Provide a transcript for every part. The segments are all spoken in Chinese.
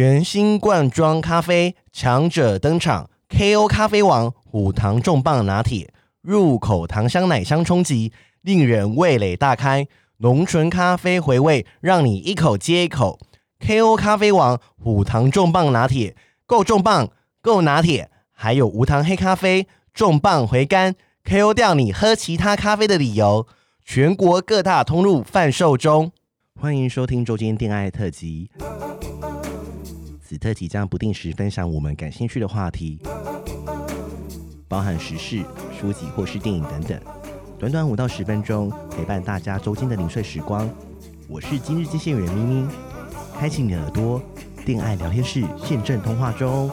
全新罐装咖啡强者登场，KO 咖啡王五糖重磅拿铁，入口糖香奶香冲击，令人味蕾大开，浓醇咖啡回味，让你一口接一口。KO 咖啡王五糖重磅拿铁，够重磅，够拿铁，还有无糖黑咖啡，重磅回甘，KO 掉你喝其他咖啡的理由。全国各大通路贩售中，欢迎收听周间电爱特辑。此特辑将不定时分享我们感兴趣的话题，包含时事、书籍或是电影等等。短短五到十分钟，陪伴大家周间的零碎时光。我是今日接线员咪咪，开启你耳朵，电爱聊天室现正通话中。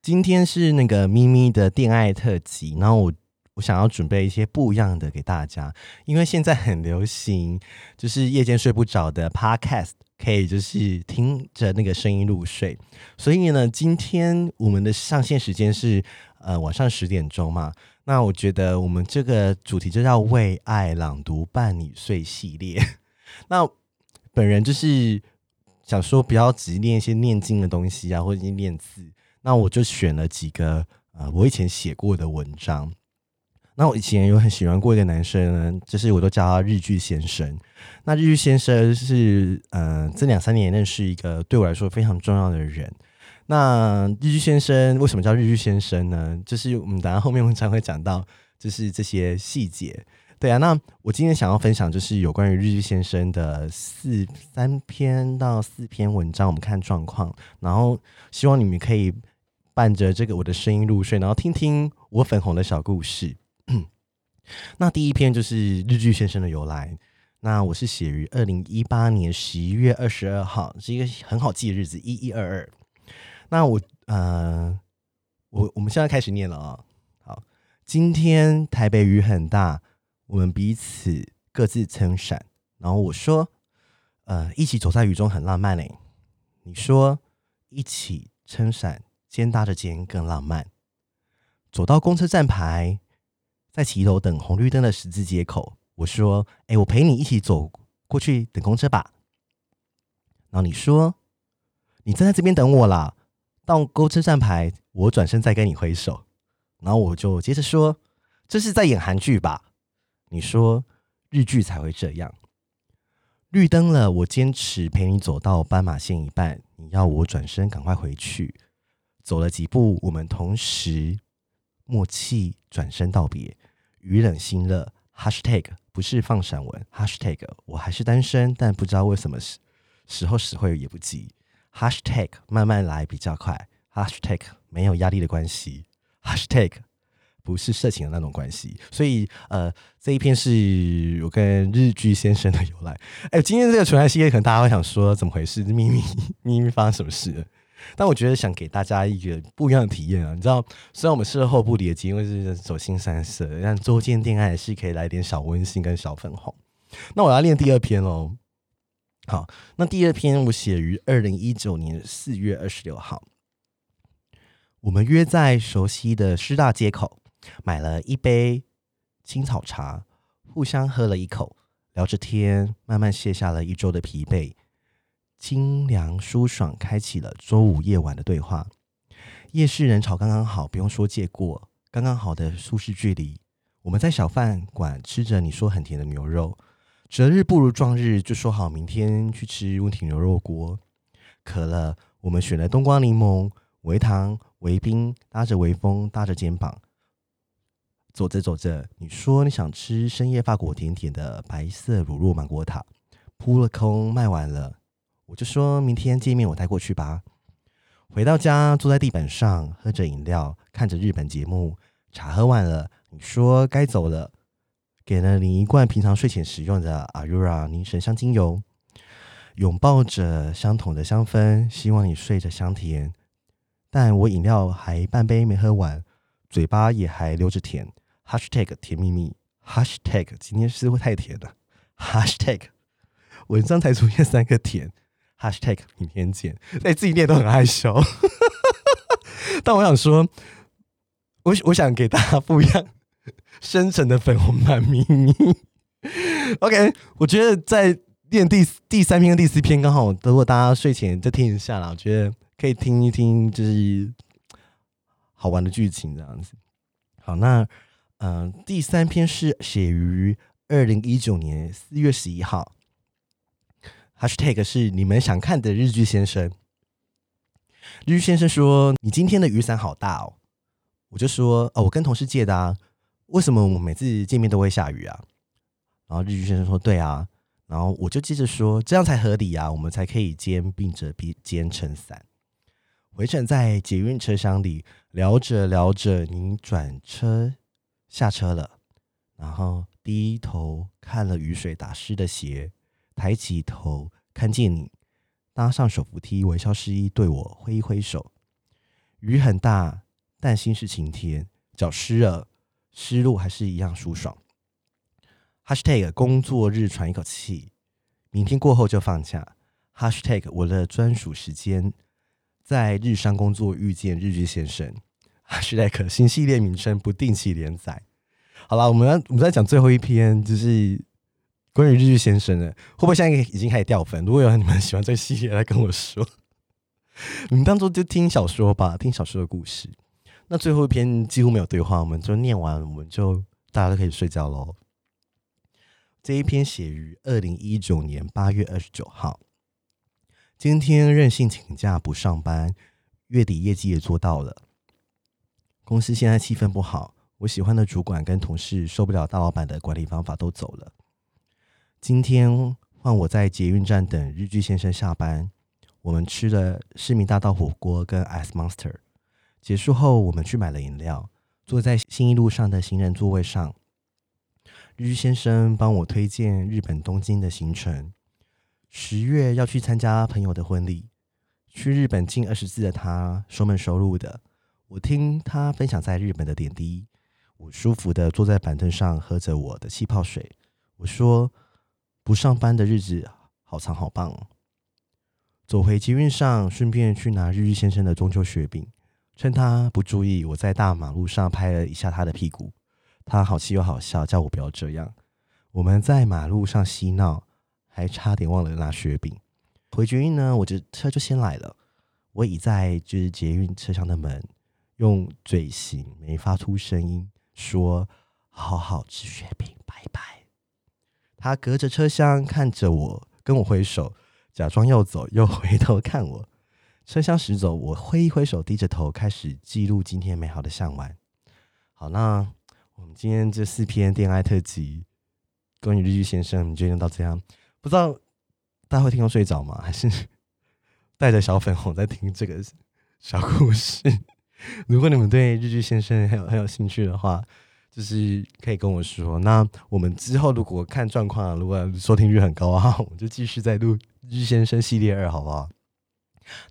今天是那个咪咪的电爱特辑，然后我。我想要准备一些不一样的给大家，因为现在很流行，就是夜间睡不着的 podcast，可以就是听着那个声音入睡。所以呢，今天我们的上线时间是呃晚上十点钟嘛。那我觉得我们这个主题就叫“为爱朗读伴你睡”系列。那本人就是想说，不要只念一些念经的东西啊，或者念字。那我就选了几个呃我以前写过的文章。那我以前有很喜欢过一个男生呢，就是我都叫他日剧先生。那日剧先生是，嗯、呃，这两三年认识一个对我来说非常重要的人。那日剧先生为什么叫日剧先生呢？就是我们等下后面文章会讲到，就是这些细节。对啊，那我今天想要分享就是有关于日剧先生的四三篇到四篇文章，我们看状况，然后希望你们可以伴着这个我的声音入睡，然后听听我粉红的小故事。那第一篇就是日剧先生的由来。那我是写于二零一八年十一月二十二号，是一个很好记的日子，一一二二。那我呃，我我们现在开始念了啊、哦。好，今天台北雨很大，我们彼此各自撑伞。然后我说，呃，一起走在雨中很浪漫嘞。你说，一起撑伞，肩搭着肩更浪漫。走到公车站牌。在骑楼等红绿灯的十字街口，我说：“哎，我陪你一起走过去等公车吧。”然后你说：“你站在这边等我啦，到公车站牌，我转身再跟你挥手。”然后我就接着说：“这是在演韩剧吧？”你说：“日剧才会这样。”绿灯了，我坚持陪你走到斑马线一半，你要我转身赶快回去。走了几步，我们同时。默契转身道别，雨冷心热。Hashtag 不是放闪文，Hashtag 我还是单身，但不知道为什么时时候死会也不急。Hashtag 慢慢来比较快。Hashtag 没有压力的关系。Hashtag 不是色情的那种关系。所以呃，这一篇是我跟日剧先生的由来。哎，今天这个纯爱系列，可能大家会想说怎么回事？咪咪咪咪发生什么事？但我觉得想给大家一个不一样的体验啊！你知道，虽然我们事后不理解，因为是走心三色，但周间恋爱是可以来点小温馨跟小粉红。那我要念第二篇喽。好，那第二篇我写于二零一九年四月二十六号。我们约在熟悉的师大街口，买了一杯青草茶，互相喝了一口，聊着天，慢慢卸下了一周的疲惫。清凉舒爽，开启了周五夜晚的对话。夜市人潮刚刚好，不用说借过，刚刚好的舒适距离。我们在小饭馆吃着你说很甜的牛肉，择日不如撞日，就说好明天去吃温体牛肉锅。渴了，我们选了冬瓜柠檬，微糖微冰，搭着微风，搭着肩膀。走着走着，你说你想吃深夜法国甜点的白色乳酪芒果塔，扑了空，卖完了。我就说明天见面，我带过去吧。回到家，坐在地板上，喝着饮料，看着日本节目。茶喝完了，你说该走了，给了你一罐平常睡前使用的 Aura 凝神香精油。拥抱着相同的香氛，希望你睡着香甜。但我饮料还半杯没喝完，嘴巴也还留着甜。Hashtag 甜蜜蜜。Hashtag 今天是不是太甜了？Hashtag 文章才出现三个甜。Hashtag 明天见，哎，自己念都很害羞，但我想说，我我想给大家不一样深沉的粉红版咪咪。OK，我觉得在念第第三篇跟第四篇，刚好如果大家睡前再听一下啦，我觉得可以听一听，就是好玩的剧情这样子。好，那嗯、呃，第三篇是写于二零一九年四月十一号，#hashtag 是你们想看的日剧先生。日剧先生说：“你今天的雨伞好大哦。”我就说：“哦，我跟同事借的啊。为什么我们每次见面都会下雨啊？”然后日剧先生说：“对啊。”然后我就接着说：“这样才合理啊，我们才可以肩并着肩撑伞。”回程在捷运车厢里聊着聊着，您转车下车了，然后低头看了雨水打湿的鞋，抬起头看见你。搭上手扶梯，微笑示意对我挥一挥手。雨很大，但心是晴天。脚湿了，湿路还是一样舒爽。Hashtag 工作日喘一口气，明天过后就放假。Hashtag 我的专属时间，在日商工作遇见日剧先生。Hashtag 新系列名称不定期连载。好了，我们我们再讲最后一篇，就是。关于日剧先生的，会不会现在已经开始掉粉？如果有你们喜欢这个系列，来跟我说。你们当做就听小说吧，听小说的故事。那最后一篇几乎没有对话，我们就念完，我们就大家都可以睡觉喽。这一篇写于二零一九年八月二十九号。今天任性请假不上班，月底业绩也做到了。公司现在气氛不好，我喜欢的主管跟同事受不了大老板的管理方法，都走了。今天换我在捷运站等日剧先生下班。我们吃了市民大道火锅跟 Ice Monster。结束后，我们去买了饮料，坐在新一路上的行人座位上。日剧先生帮我推荐日本东京的行程。十月要去参加朋友的婚礼。去日本近二十次的他，收门熟路的。我听他分享在日本的点滴。我舒服的坐在板凳上，喝着我的气泡水。我说。不上班的日子好长好棒哦！走回捷运上，顺便去拿日日先生的中秋雪饼。趁他不注意，我在大马路上拍了一下他的屁股。他好气又好笑，叫我不要这样。我们在马路上嬉闹，还差点忘了拿雪饼。回捷运呢，我的车就先来了。我倚在就是捷运车厢的门，用嘴型没发出声音说：“好好吃雪饼，”他隔着车厢看着我，跟我挥手，假装要走，又回头看我。车厢驶走，我挥一挥手，低着头开始记录今天美好的向晚。好，那我们今天这四篇恋爱特辑，关于日剧先生，你决定到这样，不知道大家会听到睡着吗？还是带着小粉红在听这个小故事？如果你们对日剧先生很有很有兴趣的话。就是可以跟我说，那我们之后如果看状况，如果收听率很高啊，我们就继续再录日先生系列二，好不好？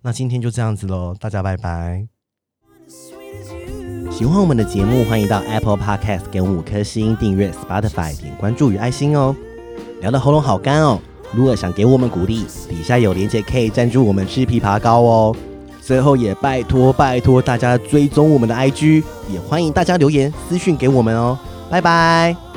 那今天就这样子喽，大家拜拜。喜欢我们的节目，欢迎到 Apple Podcast 给我五颗星，订阅 Spotify 点关注与爱心哦。聊的喉咙好干哦，如果想给我们鼓励，底下有链接可以赞助我们吃枇杷膏哦。最后也拜托拜托大家追踪我们的 IG，也欢迎大家留言私讯给我们哦，拜拜。